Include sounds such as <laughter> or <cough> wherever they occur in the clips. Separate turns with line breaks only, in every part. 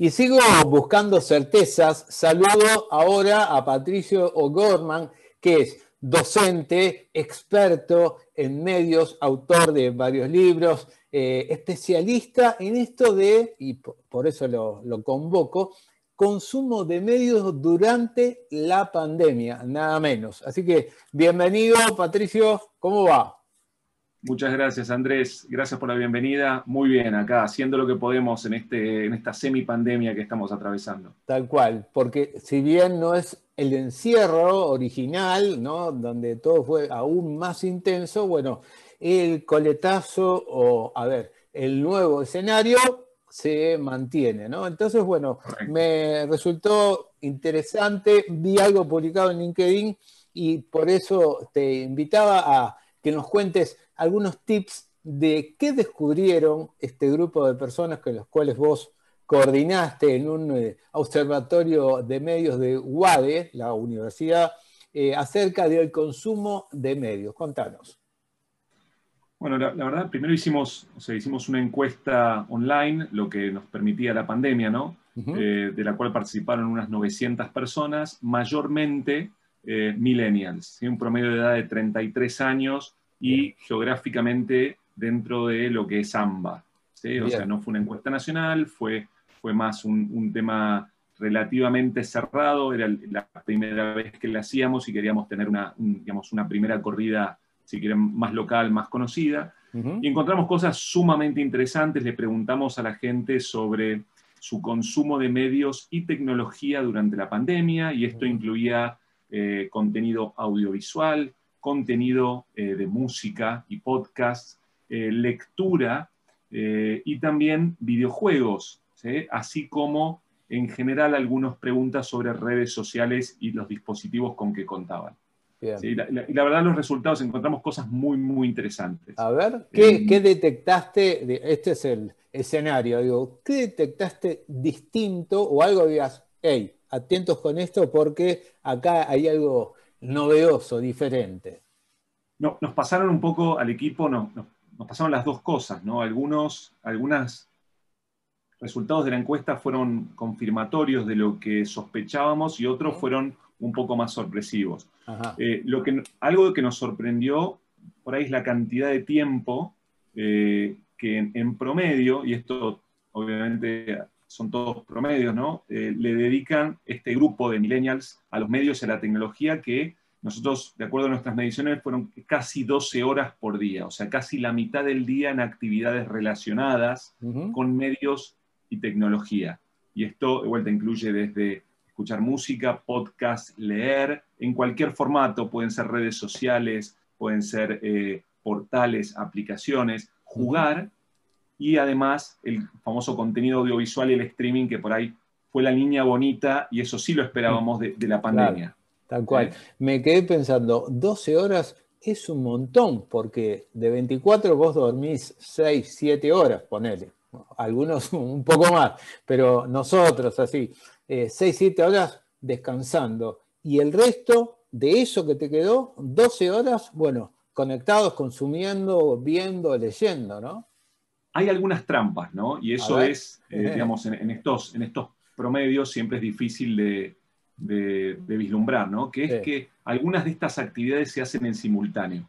Y sigo buscando certezas. Saludo ahora a Patricio O'Gorman, que es docente, experto en medios, autor de varios libros, eh, especialista en esto de, y por eso lo, lo convoco, consumo de medios durante la pandemia, nada menos. Así que bienvenido, Patricio, ¿cómo va?
Muchas gracias, Andrés. Gracias por la bienvenida. Muy bien, acá, haciendo lo que podemos en, este, en esta semipandemia que estamos atravesando.
Tal cual, porque si bien no es el encierro original, ¿no? donde todo fue aún más intenso, bueno, el coletazo o, a ver, el nuevo escenario se mantiene, ¿no? Entonces, bueno, me resultó interesante, vi algo publicado en LinkedIn y por eso te invitaba a que nos cuentes algunos tips de qué descubrieron este grupo de personas con los cuales vos coordinaste en un eh, observatorio de medios de UADE, la universidad, eh, acerca del consumo de medios. Contanos.
Bueno, la, verdad, primero hicimos, o sea, hicimos una encuesta online, lo que nos permitía la pandemia, ¿no? Eh, de la cual participaron unas 900 personas, mayormente millennials, un promedio de edad de 33 años, y geográficamente dentro de lo que es AMBA. O sea, no fue una encuesta nacional, fue, fue más un, tema relativamente cerrado, era la primera vez que la hacíamos y queríamos tener una, digamos, una primera corrida, si quieren, más local, más conocida. Y encontramos cosas sumamente interesantes, le preguntamos a la gente sobre su consumo de medios y tecnología durante la pandemia, y esto incluía eh, contenido audiovisual, contenido eh, de música y podcast, eh, lectura eh, y también videojuegos, así como en general algunas preguntas sobre redes sociales y los dispositivos con que contaban. y la, verdad los resultados encontramos cosas muy, muy interesantes.
A ver, ¿qué, ¿qué detectaste? Este es el escenario, digo, ¿qué detectaste distinto o algo digas, hey, atentos con esto porque acá hay algo novedoso, diferente.
No, nos pasaron un poco al equipo, no, nos pasaron las dos cosas, ¿no? Algunos algunas resultados de la encuesta fueron confirmatorios de lo que sospechábamos y otros fueron un poco más sorpresivos. Eh, lo que, algo que nos sorprendió por ahí es la cantidad de tiempo eh, que en, promedio, y esto obviamente son todos promedios, ¿no? Eh, le dedican este grupo de millennials a los medios y a la tecnología que nosotros, de acuerdo a nuestras mediciones, fueron casi 12 horas por día, o sea, casi la mitad del día en actividades relacionadas con medios y tecnología. Y esto, de vuelta, incluye desde escuchar música, podcast, leer, en cualquier formato, pueden ser redes sociales, pueden ser eh, portales, aplicaciones, jugar y además el famoso contenido audiovisual y el streaming que por ahí fue la línea bonita y eso sí lo esperábamos de, la pandemia.
tal cual. Me quedé pensando, 12 horas es un montón, porque de 24 vos dormís 6, 7 horas, ponele. Algunos <laughs> un poco más, pero nosotros así, 6, eh, 7 horas descansando. Y el resto de eso que te quedó, 12 horas, bueno, conectados, consumiendo, viendo, leyendo, ¿no?
Hay algunas trampas, ¿no? Y eso es, eh, digamos, en, estos, en estos promedios siempre es difícil de, vislumbrar, ¿no? Que es que algunas de estas actividades se hacen en simultáneo,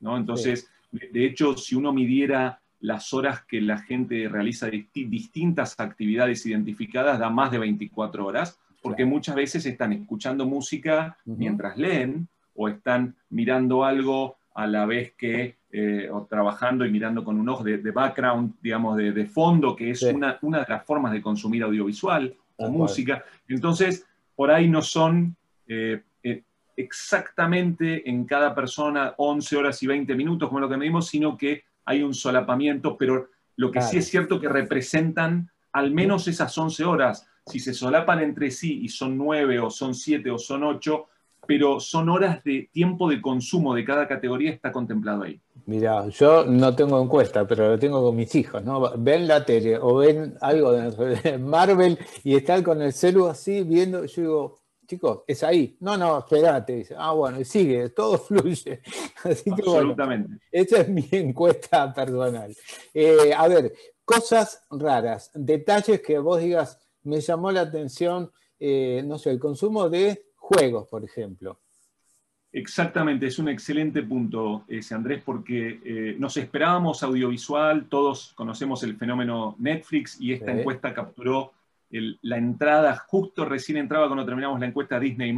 ¿no? Entonces, de hecho, si uno midiera las horas que la gente realiza distintas actividades identificadas, da más de 24 horas, porque muchas veces están escuchando música mientras leen o están mirando algo a la vez que eh, o trabajando y mirando con un ojo de, background, digamos, de, fondo, que es una, una, de las formas de consumir audiovisual o música. Entonces, por ahí no son eh, eh, exactamente en cada persona 11 horas y 20 minutos, como lo que medimos, sino que hay un solapamiento, pero lo que sí es cierto que representan al menos esas 11 horas. Si se solapan entre sí y son 9 o son 7 o son 8, pero son horas de tiempo de consumo de cada categoría está contemplado ahí.
Mira, yo no tengo encuesta, pero lo tengo con mis hijos, ¿no? Ven la tele o ven algo de <laughs> Marvel y están con el celu así viendo, yo digo, chicos, es ahí. No, no, espérate, dice. Ah, bueno, y sigue, todo <laughs> fluye. Así que Absolutamente. esa es mi <laughs> encuesta personal. Eh, a ver, cosas raras, detalles que vos digas, me llamó la atención, eh, no sé, el consumo de juegos, por ejemplo.
Exactamente, es un excelente punto ese, Andrés, porque eh, nos esperábamos audiovisual, todos conocemos el fenómeno Netflix y esta encuesta capturó la entrada, justo recién entraba cuando terminamos la encuesta Disney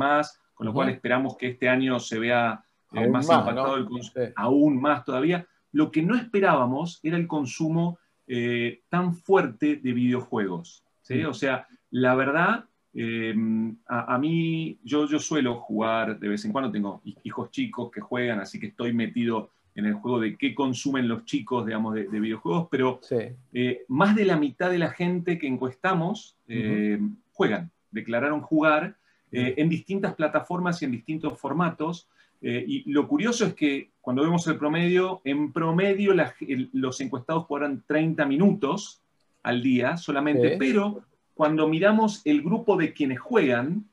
con lo cual esperamos que este año se vea eh, más, impactado el consumo, aún más todavía. Lo que no esperábamos era el consumo eh, tan fuerte de videojuegos. ¿sí? O sea, la verdad, eh, a, mí, yo, yo suelo jugar de vez en cuando, tengo hijos chicos que juegan, así que estoy metido en el juego de qué consumen los chicos, digamos, de, videojuegos, pero más de la mitad de la gente que encuestamos juegan, declararon jugar en distintas plataformas y en distintos formatos. Eh, y lo curioso es que cuando vemos el promedio, en promedio los encuestados jugarán 30 minutos al día solamente, pero cuando miramos el grupo de quienes juegan,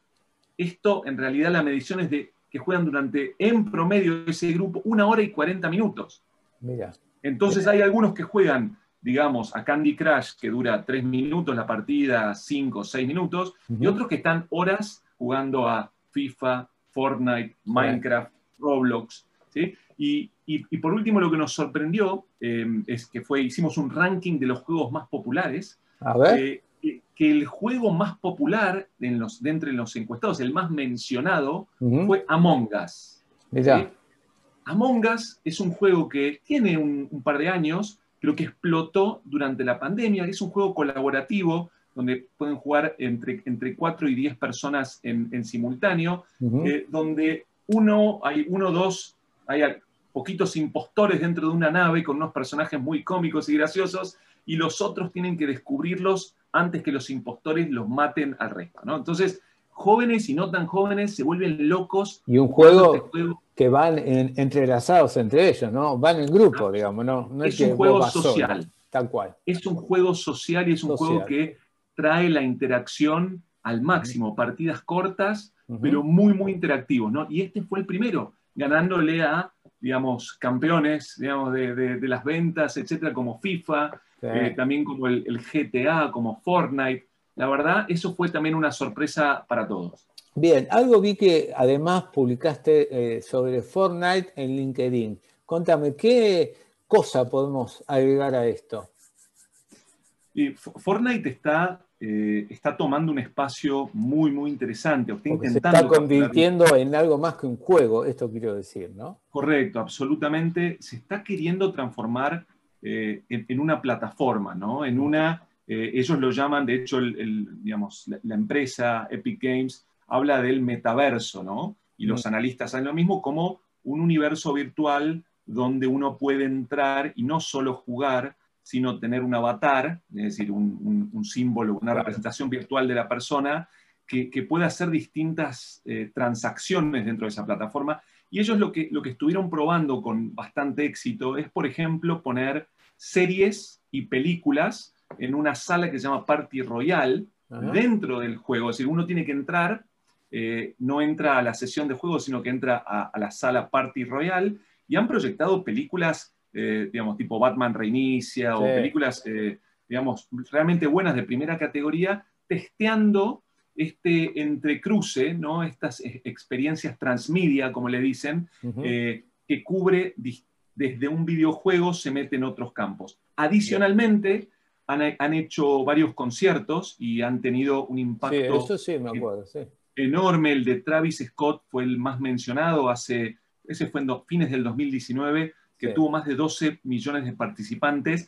esto en realidad la medición es de que juegan durante, en promedio, ese grupo, una hora y 40 minutos. Mira. Entonces hay algunos que juegan, digamos, a Candy Crush, que dura 3 minutos la partida, 5 o 6 minutos, y otros que están horas jugando a FIFA, Fortnite, Minecraft, Roblox. ¿sí? Y, por último, lo que nos sorprendió em, es que fue, hicimos un ranking de los juegos más populares.
A ver.
Eh, que el juego más popular en los, de entre los encuestados, el más mencionado, fue Among Us. Among Us es un juego que tiene un, par de años, pero que explotó durante la pandemia. Es un juego colaborativo donde pueden jugar entre, entre 4 y 10 personas en, simultáneo, eh, donde uno, hay uno, dos, hay poquitos impostores dentro de una nave con unos personajes muy cómicos y graciosos, y los otros tienen que descubrirlos antes que los impostores los maten al resto. ¿no? Entonces, jóvenes y no tan jóvenes se vuelven locos.
Y un juego, este que van entrelazados entre ellos, ¿no? Van en grupo, digamos, ¿no?
es, un juego social.
tal cual.
Es un juego social y es un juego que trae la interacción al máximo, partidas cortas pero muy, muy interactivos, ¿no? Y este fue el primero, ganándole a, digamos, campeones, digamos, de, las ventas, etcétera, como FIFA, eh, también como el, GTA, como Fortnite. La verdad, eso fue también una sorpresa para todos.
Bien, algo vi que además publicaste eh, sobre Fortnite en LinkedIn. Contame, ¿qué cosa podemos agregar a esto?
Y Fortnite está eh, está tomando un espacio muy, muy interesante.
se está convirtiendo en algo más que un juego, esto quiero decir, ¿no?
Correcto, absolutamente. Se está queriendo transformar eh, en, una plataforma, ¿no? En una, eh, ellos lo llaman, de hecho, el, digamos, la, empresa Epic Games habla del metaverso, ¿no? Y los mm. analistas saben lo mismo como un universo virtual donde uno puede entrar y no solo jugar, sino tener un avatar, es decir, un, símbolo, una representación virtual de la persona que, pueda hacer distintas eh, transacciones dentro de esa plataforma. Y ellos lo que, lo que estuvieron probando con bastante éxito es, por ejemplo, poner series y películas en una sala que se llama Party Royal dentro del juego. Es decir, uno tiene que entrar, eh, no entra a la sesión de juego, sino que entra a, a la sala Party Royal y han proyectado películas eh, digamos, tipo Batman Reinicia o películas, eh, digamos, realmente buenas de primera categoría, testeando este entrecruce, ¿no? estas experiencias transmedia, como le dicen, eh, que cubre desde un videojuego, se mete en otros campos. Adicionalmente, han, hecho varios conciertos y han tenido un impacto enorme. El de Travis Scott fue el más mencionado hace, ese fue en fines del 2019, que tuvo más de 12 millones de participantes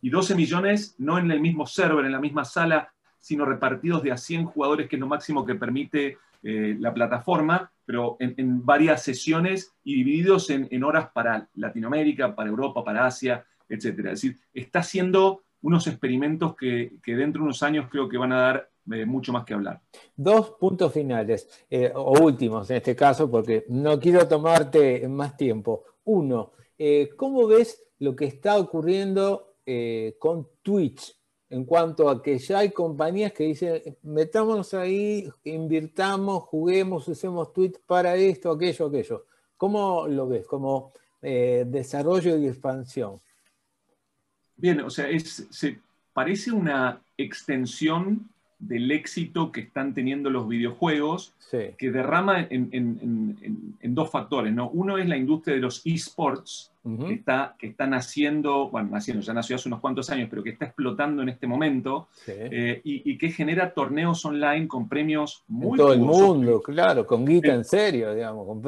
y 12 millones no en el mismo server, en la misma sala, sino repartidos de a 100 jugadores, que es lo máximo que permite eh, la plataforma, pero en, varias sesiones y divididos en, horas para Latinoamérica, para Europa, para Asia, etc. Es decir, está haciendo unos experimentos que, dentro de unos años creo que van a dar eh, mucho más que hablar.
Dos puntos finales, eh, o últimos en este caso, porque no quiero tomarte más tiempo. Uno, eh, ¿cómo ves lo que está ocurriendo eh, con Twitch? En cuanto a que ya hay compañías que dicen, metámonos ahí, invirtamos, juguemos, usemos Twitch para esto, aquello, aquello. ¿Cómo lo ves como eh, desarrollo y expansión?
Bien, o sea, se parece una extensión del éxito que están teniendo los videojuegos, que derrama en, dos factores. ¿no? Uno es la industria de los esports, que, está, que bueno, naciendo, ya nació hace unos cuantos años, pero que está explotando en este momento, eh, y, que genera torneos online con premios muy...
Todo el mundo, claro, con guita en serio, digamos. Con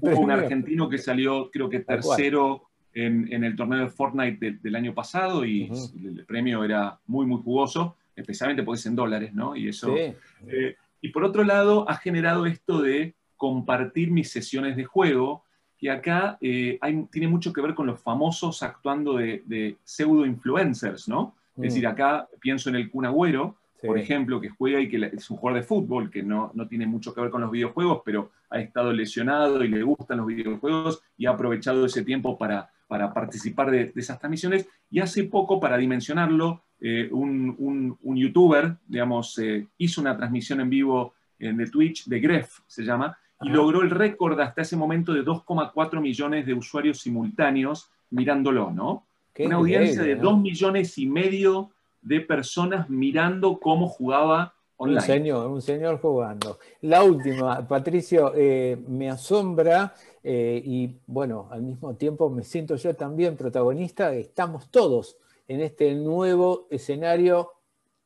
Hubo un argentino que salió, creo que tercero en, el torneo de Fortnite del año pasado, y el premio era muy, muy jugoso especialmente porque es en dólares, ¿no? Y eso. Eh, y por otro lado, ha generado esto de compartir mis sesiones de juego, que acá eh, tiene mucho que ver con los famosos actuando de, pseudo influencers, ¿no? Es mm. decir, acá pienso en el Kun Agüero, por ejemplo, que juega y que es un jugador de fútbol, que no, no, tiene mucho que ver con los videojuegos, pero ha estado lesionado y le gustan los videojuegos y ha aprovechado ese tiempo para, para participar de, esas transmisiones. Y hace poco, para dimensionarlo, eh, un, youtuber, digamos, eh, hizo una transmisión en vivo en de Twitch, de Gref se llama, y logró el récord hasta ese momento de 2,4 millones de usuarios simultáneos mirándolo, ¿no? una audiencia de 2 millones y medio de personas mirando cómo jugaba online.
Un señor, un señor jugando. La última, Patricio, eh, me asombra y bueno, al mismo tiempo me siento yo también protagonista, estamos todos en este nuevo escenario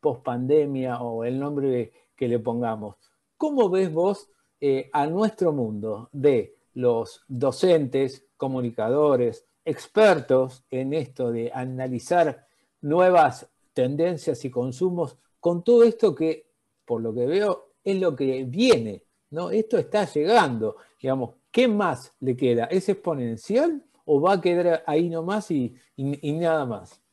post pandemia o el nombre que le pongamos. ¿Cómo ves vos eh, a nuestro mundo de los docentes, comunicadores, expertos en esto de analizar nuevas tendencias y consumos con todo esto que, por lo que veo, es lo que viene, ¿no? Esto está llegando, digamos, ¿qué más le queda? ¿Es exponencial o va a quedar ahí nomás y nada más?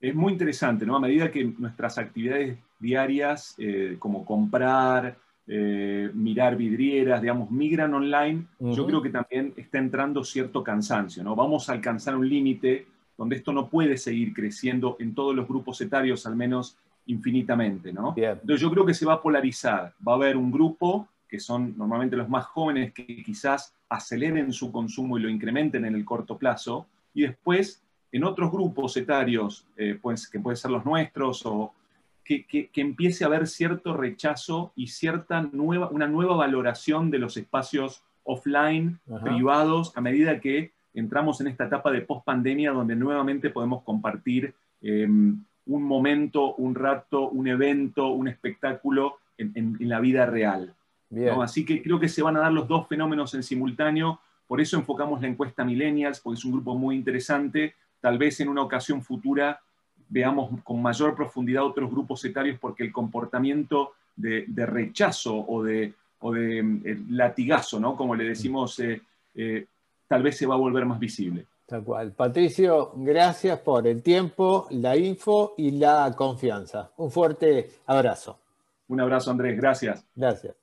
Es muy interesante, ¿no? A medida que nuestras actividades diarias, eh, como comprar, eh, mirar vidrieras, digamos, migran online, yo creo que también está entrando cierto cansancio, ¿no? Vamos a alcanzar un límite donde esto no puede seguir creciendo en todos los grupos etarios, al menos infinitamente, ¿no? Entonces yo creo que se va a polarizar. Va a haber un grupo que son normalmente los más jóvenes que quizás aceleren su consumo y lo incrementen en el corto plazo, y después en otros grupos etarios, eh, pues, que pueden ser los nuestros, o que, empiece a haber cierto rechazo y cierta nueva, una nueva valoración de los espacios offline, privados, a medida que entramos en esta etapa de post-pandemia donde nuevamente podemos compartir em, un momento, un rato, un evento, un espectáculo en, la vida real. Así que creo que se van a dar los dos fenómenos en simultáneo. Por eso enfocamos la encuesta Millennials, porque es un grupo muy interesante, tal vez en una ocasión futura veamos con mayor profundidad otros grupos etarios porque el comportamiento de, rechazo o de, de latigazo, ¿no? como le decimos, eh, eh, tal vez se va a volver más visible.
Tal cual. Patricio, gracias por el tiempo, la info y la confianza. Un fuerte abrazo.
Un abrazo, Andrés. Gracias.
Gracias.